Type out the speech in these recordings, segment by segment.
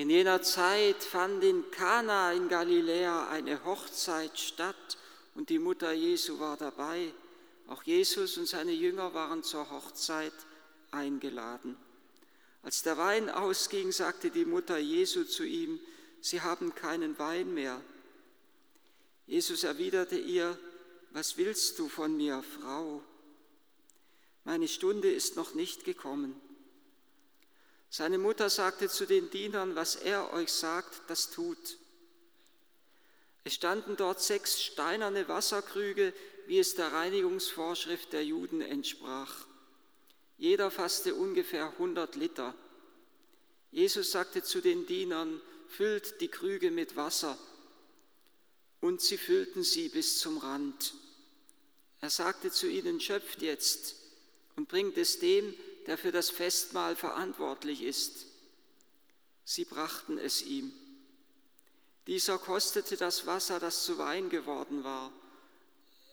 In jener Zeit fand in Kana in Galiläa eine Hochzeit statt und die Mutter Jesu war dabei. Auch Jesus und seine Jünger waren zur Hochzeit eingeladen. Als der Wein ausging, sagte die Mutter Jesu zu ihm, Sie haben keinen Wein mehr. Jesus erwiderte ihr, Was willst du von mir, Frau? Meine Stunde ist noch nicht gekommen. Seine Mutter sagte zu den Dienern, was er euch sagt, das tut. Es standen dort sechs steinerne Wasserkrüge, wie es der Reinigungsvorschrift der Juden entsprach. Jeder fasste ungefähr 100 Liter. Jesus sagte zu den Dienern, füllt die Krüge mit Wasser. Und sie füllten sie bis zum Rand. Er sagte zu ihnen, schöpft jetzt und bringt es dem, der für das Festmahl verantwortlich ist. Sie brachten es ihm. Dieser kostete das Wasser, das zu Wein geworden war.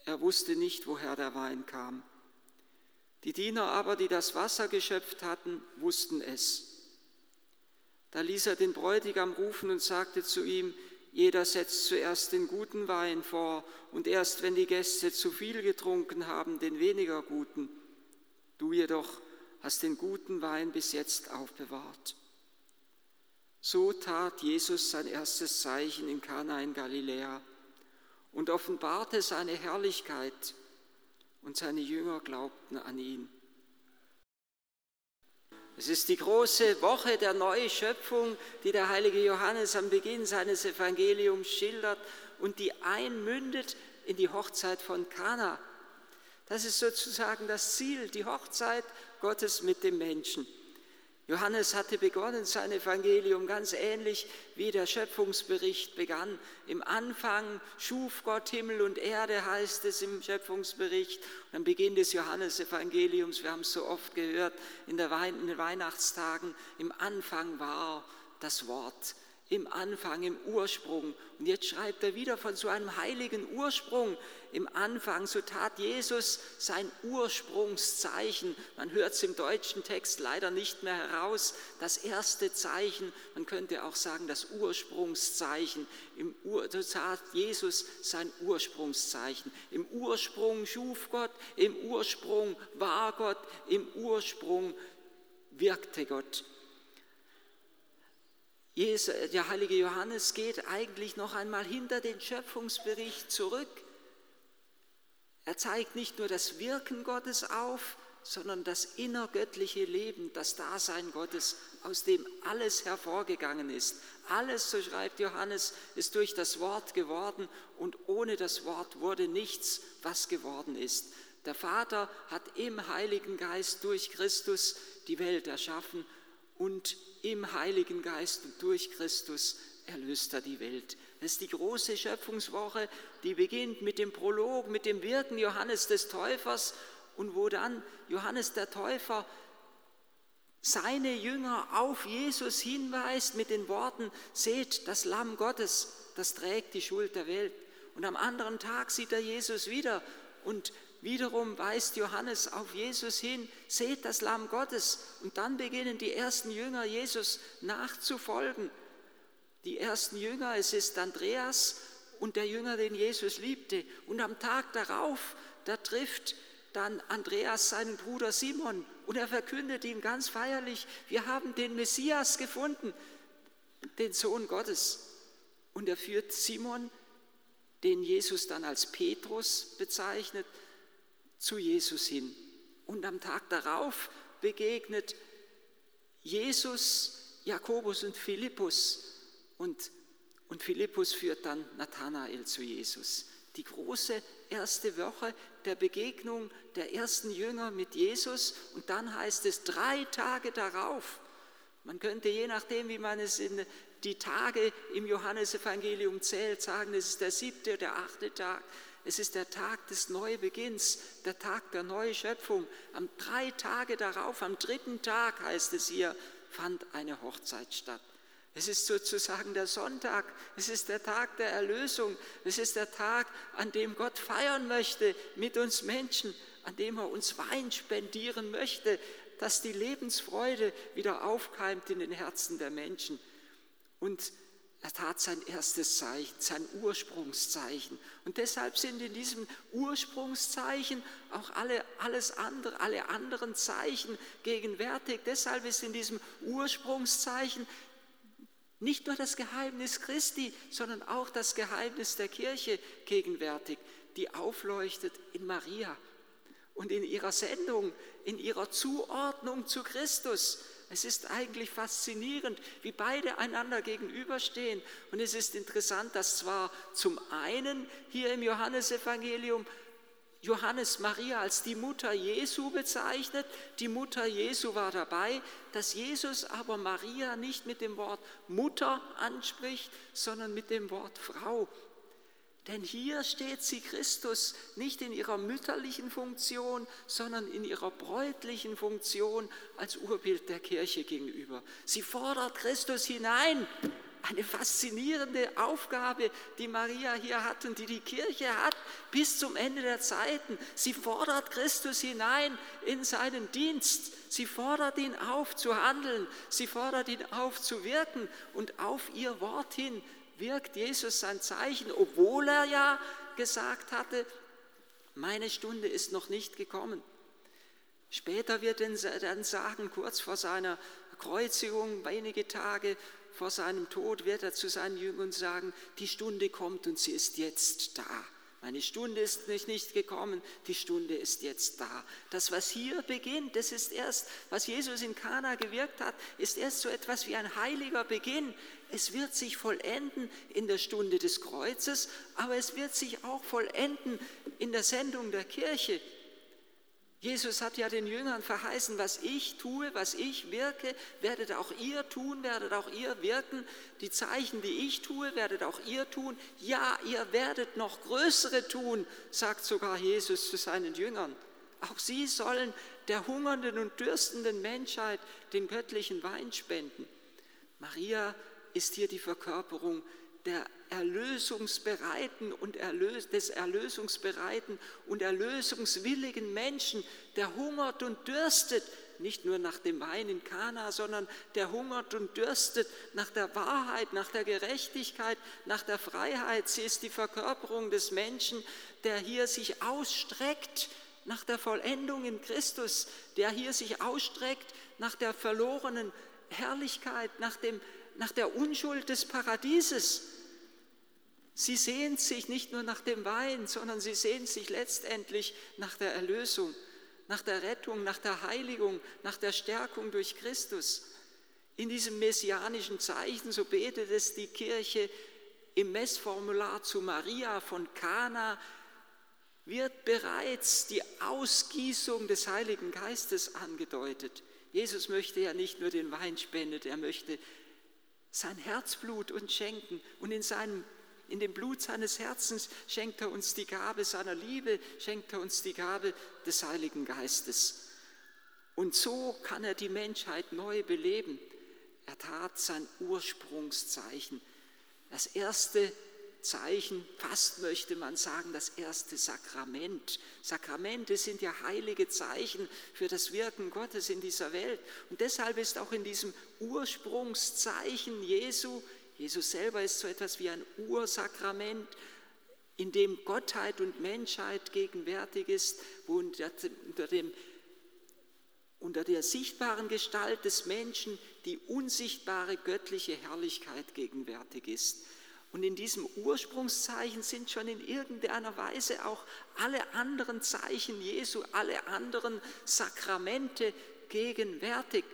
Er wusste nicht, woher der Wein kam. Die Diener aber, die das Wasser geschöpft hatten, wussten es. Da ließ er den Bräutigam rufen und sagte zu ihm, jeder setzt zuerst den guten Wein vor und erst wenn die Gäste zu viel getrunken haben, den weniger guten. Du jedoch hast den guten Wein bis jetzt aufbewahrt. So tat Jesus sein erstes Zeichen in Kana in Galiläa und offenbarte seine Herrlichkeit, und seine Jünger glaubten an ihn. Es ist die große Woche der Neuschöpfung, die der heilige Johannes am Beginn seines Evangeliums schildert und die einmündet in die Hochzeit von Kana. Das ist sozusagen das Ziel, die Hochzeit Gottes mit dem Menschen. Johannes hatte begonnen sein Evangelium ganz ähnlich wie der Schöpfungsbericht begann. Im Anfang schuf Gott Himmel und Erde, heißt es im Schöpfungsbericht. Und am Beginn des Johannesevangeliums, wir haben es so oft gehört in, den Weihnachtstagen, im Anfang war das Wort im Anfang, im Ursprung. Und jetzt schreibt er wieder von so einem heiligen Ursprung. Im Anfang, so tat Jesus sein Ursprungszeichen. Man hört es im deutschen Text leider nicht mehr heraus. Das erste Zeichen, man könnte auch sagen das Ursprungszeichen. Im Ur, so tat Jesus sein Ursprungszeichen. Im Ursprung schuf Gott, im Ursprung war Gott, im Ursprung wirkte Gott der heilige Johannes geht eigentlich noch einmal hinter den Schöpfungsbericht zurück. Er zeigt nicht nur das Wirken Gottes auf, sondern das innergöttliche Leben, das Dasein Gottes, aus dem alles hervorgegangen ist. Alles, so schreibt Johannes, ist durch das Wort geworden und ohne das Wort wurde nichts, was geworden ist. Der Vater hat im Heiligen Geist durch Christus die Welt erschaffen und im Heiligen Geist und durch Christus erlöst er die Welt. Das ist die große Schöpfungswoche, die beginnt mit dem Prolog, mit dem Wirken Johannes des Täufers und wo dann Johannes der Täufer seine Jünger auf Jesus hinweist mit den Worten, seht das Lamm Gottes, das trägt die Schuld der Welt. Und am anderen Tag sieht er Jesus wieder und Wiederum weist Johannes auf Jesus hin, seht das Lamm Gottes. Und dann beginnen die ersten Jünger Jesus nachzufolgen. Die ersten Jünger, es ist Andreas und der Jünger, den Jesus liebte. Und am Tag darauf, da trifft dann Andreas seinen Bruder Simon und er verkündet ihm ganz feierlich, wir haben den Messias gefunden, den Sohn Gottes. Und er führt Simon, den Jesus dann als Petrus bezeichnet, zu Jesus hin. Und am Tag darauf begegnet Jesus Jakobus und Philippus und, und Philippus führt dann Nathanael zu Jesus. Die große erste Woche der Begegnung der ersten Jünger mit Jesus und dann heißt es drei Tage darauf. Man könnte je nachdem, wie man es in die Tage im Johannesevangelium zählt, sagen, es ist der siebte oder der achte Tag. Es ist der Tag des Neubeginns, der Tag der Neuschöpfung. Am drei Tage darauf, am dritten Tag heißt es hier, fand eine Hochzeit statt. Es ist sozusagen der Sonntag, es ist der Tag der Erlösung, es ist der Tag, an dem Gott feiern möchte mit uns Menschen, an dem er uns Wein spendieren möchte, dass die Lebensfreude wieder aufkeimt in den Herzen der Menschen. Und er tat sein erstes Zeichen, sein Ursprungszeichen. Und deshalb sind in diesem Ursprungszeichen auch alle, alles andere, alle anderen Zeichen gegenwärtig. Deshalb ist in diesem Ursprungszeichen nicht nur das Geheimnis Christi, sondern auch das Geheimnis der Kirche gegenwärtig, die aufleuchtet in Maria und in ihrer Sendung, in ihrer Zuordnung zu Christus. Es ist eigentlich faszinierend, wie beide einander gegenüberstehen. Und es ist interessant, dass zwar zum einen hier im Johannesevangelium Johannes Maria als die Mutter Jesu bezeichnet, die Mutter Jesu war dabei, dass Jesus aber Maria nicht mit dem Wort Mutter anspricht, sondern mit dem Wort Frau. Denn hier steht sie Christus nicht in ihrer mütterlichen Funktion, sondern in ihrer bräutlichen Funktion als Urbild der Kirche gegenüber. Sie fordert Christus hinein. Eine faszinierende Aufgabe, die Maria hier hat und die die Kirche hat bis zum Ende der Zeiten. Sie fordert Christus hinein in seinen Dienst. Sie fordert ihn auf zu handeln. Sie fordert ihn auf zu wirken und auf ihr Wort hin wirkt Jesus sein Zeichen, obwohl er ja gesagt hatte, meine Stunde ist noch nicht gekommen. Später wird er dann sagen, kurz vor seiner Kreuzigung, wenige Tage vor seinem Tod, wird er zu seinen Jüngern sagen, die Stunde kommt und sie ist jetzt da. Meine Stunde ist nicht gekommen, die Stunde ist jetzt da. Das, was hier beginnt, das ist erst, was Jesus in Kana gewirkt hat, ist erst so etwas wie ein heiliger Beginn. Es wird sich vollenden in der Stunde des Kreuzes, aber es wird sich auch vollenden in der Sendung der Kirche. Jesus hat ja den Jüngern verheißen, was ich tue, was ich wirke, werdet auch ihr tun, werdet auch ihr wirken. Die Zeichen, die ich tue, werdet auch ihr tun. Ja, ihr werdet noch größere tun, sagt sogar Jesus zu seinen Jüngern. Auch sie sollen der hungernden und dürstenden Menschheit den göttlichen Wein spenden. Maria ist hier die Verkörperung der erlösungsbereiten und erlös des erlösungsbereiten und erlösungswilligen Menschen, der hungert und dürstet, nicht nur nach dem Wein in Kana, sondern der hungert und dürstet nach der Wahrheit, nach der Gerechtigkeit, nach der Freiheit. Sie ist die Verkörperung des Menschen, der hier sich ausstreckt nach der Vollendung in Christus, der hier sich ausstreckt nach der verlorenen Herrlichkeit, nach, dem, nach der Unschuld des Paradieses. Sie sehnt sich nicht nur nach dem Wein, sondern sie sehnt sich letztendlich nach der Erlösung, nach der Rettung, nach der Heiligung, nach der Stärkung durch Christus. In diesem messianischen Zeichen, so betet es die Kirche im Messformular zu Maria von Kana, wird bereits die Ausgießung des Heiligen Geistes angedeutet. Jesus möchte ja nicht nur den Wein spenden, er möchte sein Herzblut uns schenken und in seinem in dem Blut seines Herzens schenkt er uns die Gabe seiner Liebe, schenkt er uns die Gabe des Heiligen Geistes. Und so kann er die Menschheit neu beleben. Er tat sein Ursprungszeichen. Das erste Zeichen, fast möchte man sagen, das erste Sakrament. Sakramente sind ja heilige Zeichen für das Wirken Gottes in dieser Welt. Und deshalb ist auch in diesem Ursprungszeichen Jesu Jesus selber ist so etwas wie ein Ursakrament, in dem Gottheit und Menschheit gegenwärtig ist, wo unter, dem, unter der sichtbaren Gestalt des Menschen die unsichtbare göttliche Herrlichkeit gegenwärtig ist. Und in diesem Ursprungszeichen sind schon in irgendeiner Weise auch alle anderen Zeichen Jesu, alle anderen Sakramente gegenwärtig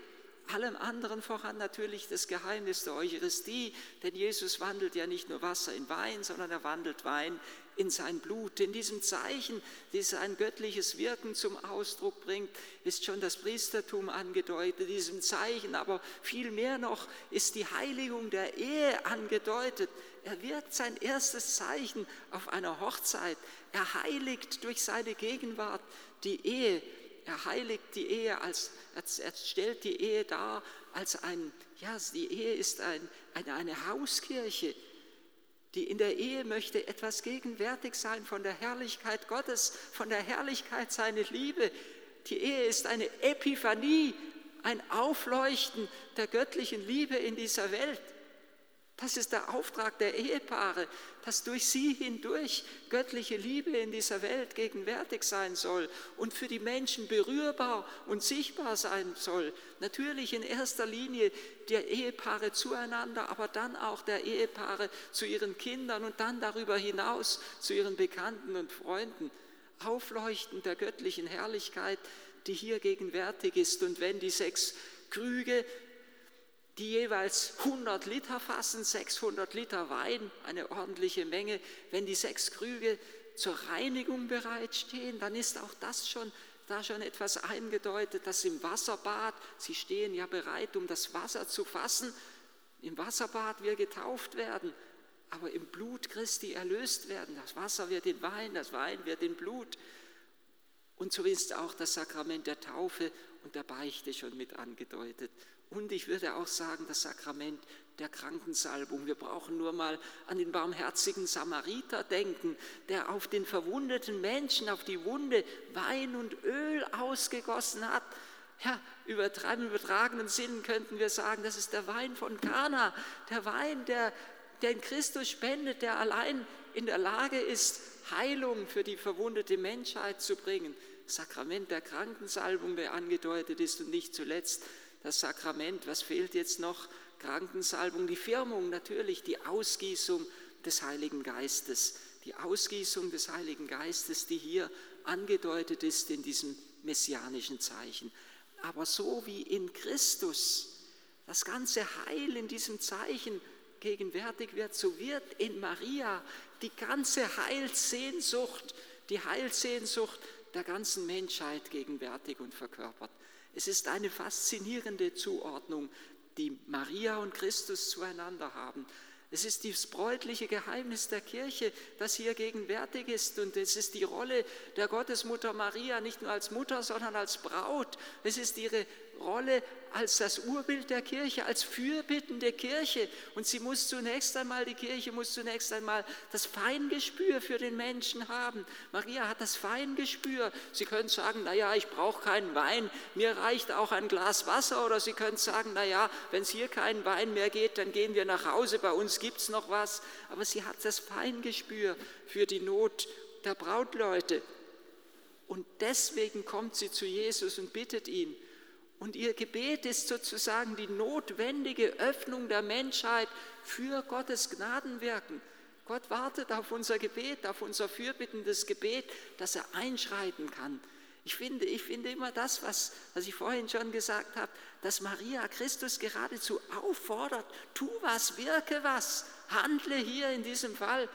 allem anderen voran natürlich das Geheimnis der Eucharistie, denn Jesus wandelt ja nicht nur Wasser in Wein, sondern er wandelt Wein in sein Blut. In diesem Zeichen, das sein göttliches Wirken zum Ausdruck bringt, ist schon das Priestertum angedeutet. In diesem Zeichen aber viel mehr noch ist die Heiligung der Ehe angedeutet. Er wirkt sein erstes Zeichen auf einer Hochzeit. Er heiligt durch seine Gegenwart die Ehe er heiligt die Ehe, als, er stellt die Ehe dar als ein, ja, die Ehe ist ein, eine, eine Hauskirche, die in der Ehe möchte etwas gegenwärtig sein von der Herrlichkeit Gottes, von der Herrlichkeit seiner Liebe. Die Ehe ist eine Epiphanie, ein Aufleuchten der göttlichen Liebe in dieser Welt. Das ist der Auftrag der Ehepaare, dass durch sie hindurch göttliche Liebe in dieser Welt gegenwärtig sein soll und für die Menschen berührbar und sichtbar sein soll. Natürlich in erster Linie der Ehepaare zueinander, aber dann auch der Ehepaare zu ihren Kindern und dann darüber hinaus zu ihren Bekannten und Freunden. Aufleuchten der göttlichen Herrlichkeit, die hier gegenwärtig ist. Und wenn die sechs Krüge die jeweils 100 Liter fassen, 600 Liter Wein, eine ordentliche Menge. Wenn die sechs Krüge zur Reinigung bereitstehen, dann ist auch das schon da schon etwas eingedeutet, dass im Wasserbad, sie stehen ja bereit, um das Wasser zu fassen, im Wasserbad wir getauft werden, aber im Blut Christi erlöst werden. Das Wasser wird in Wein, das Wein wird in Blut. Und so ist auch das Sakrament der Taufe und der Beichte schon mit angedeutet. Und ich würde auch sagen, das Sakrament der Krankensalbung. Wir brauchen nur mal an den barmherzigen Samariter denken, der auf den verwundeten Menschen, auf die Wunde Wein und Öl ausgegossen hat. Ja, übertragen, übertragenen Sinnen könnten wir sagen, das ist der Wein von Kana, der Wein, der, in Christus spendet, der allein in der Lage ist, Heilung für die verwundete Menschheit zu bringen. Sakrament der Krankensalbung, der angedeutet ist und nicht zuletzt das Sakrament. Was fehlt jetzt noch? Krankensalbung, die Firmung natürlich, die Ausgießung des Heiligen Geistes. Die Ausgießung des Heiligen Geistes, die hier angedeutet ist in diesem messianischen Zeichen. Aber so wie in Christus das ganze Heil in diesem Zeichen gegenwärtig wird, so wird in Maria die ganze Heilsehnsucht, die Heilsehnsucht der ganzen Menschheit gegenwärtig und verkörpert. Es ist eine faszinierende Zuordnung, die Maria und Christus zueinander haben. Es ist das bräutliche Geheimnis der Kirche, das hier gegenwärtig ist. Und es ist die Rolle der Gottesmutter Maria, nicht nur als Mutter, sondern als Braut. Es ist ihre Rolle als das Urbild der Kirche, als fürbittende Kirche. Und sie muss zunächst einmal, die Kirche muss zunächst einmal das Feingespür für den Menschen haben. Maria hat das Feingespür. Sie können sagen, naja, ich brauche keinen Wein, mir reicht auch ein Glas Wasser. Oder Sie können sagen, naja, wenn es hier keinen Wein mehr geht, dann gehen wir nach Hause, bei uns gibt es noch was. Aber sie hat das Feingespür für die Not der Brautleute. Und deswegen kommt sie zu Jesus und bittet ihn, und ihr Gebet ist sozusagen die notwendige Öffnung der Menschheit für Gottes Gnadenwirken. Gott wartet auf unser Gebet, auf unser fürbittendes Gebet, dass er einschreiten kann. Ich finde, ich finde immer das, was, was ich vorhin schon gesagt habe, dass Maria Christus geradezu auffordert, tu was, wirke was, handle hier in diesem Fall.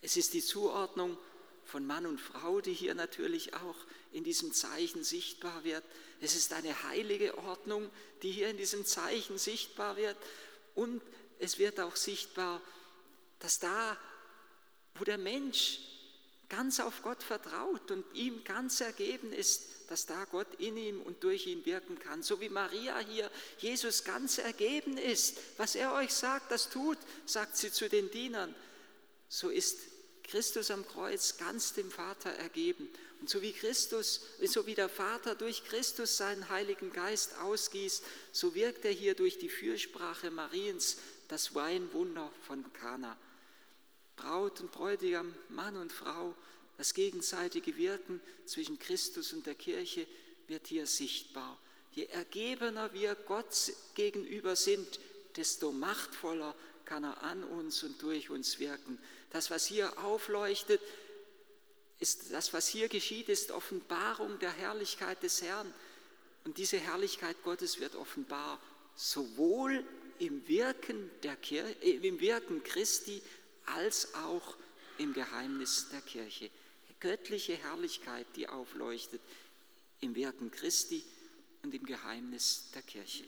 Es ist die Zuordnung von Mann und Frau, die hier natürlich auch in diesem Zeichen sichtbar wird. Es ist eine heilige Ordnung, die hier in diesem Zeichen sichtbar wird. Und es wird auch sichtbar, dass da, wo der Mensch ganz auf Gott vertraut und ihm ganz ergeben ist, dass da Gott in ihm und durch ihn wirken kann. So wie Maria hier Jesus ganz ergeben ist. Was er euch sagt, das tut, sagt sie zu den Dienern. So ist Christus am Kreuz ganz dem Vater ergeben. Und so wie Christus, so wie der Vater durch Christus seinen Heiligen Geist ausgießt, so wirkt er hier durch die Fürsprache Mariens das Weinwunder von Kana. Braut und Bräutigam, Mann und Frau, das gegenseitige Wirken zwischen Christus und der Kirche wird hier sichtbar. Je ergebener wir Gott gegenüber sind, desto machtvoller kann er an uns und durch uns wirken. Das, was hier aufleuchtet, ist das, was hier geschieht, ist Offenbarung der Herrlichkeit des Herrn. Und diese Herrlichkeit Gottes wird offenbar sowohl im Wirken, der Kirche, äh, im Wirken Christi als auch im Geheimnis der Kirche. Göttliche Herrlichkeit, die aufleuchtet im Wirken Christi und im Geheimnis der Kirche.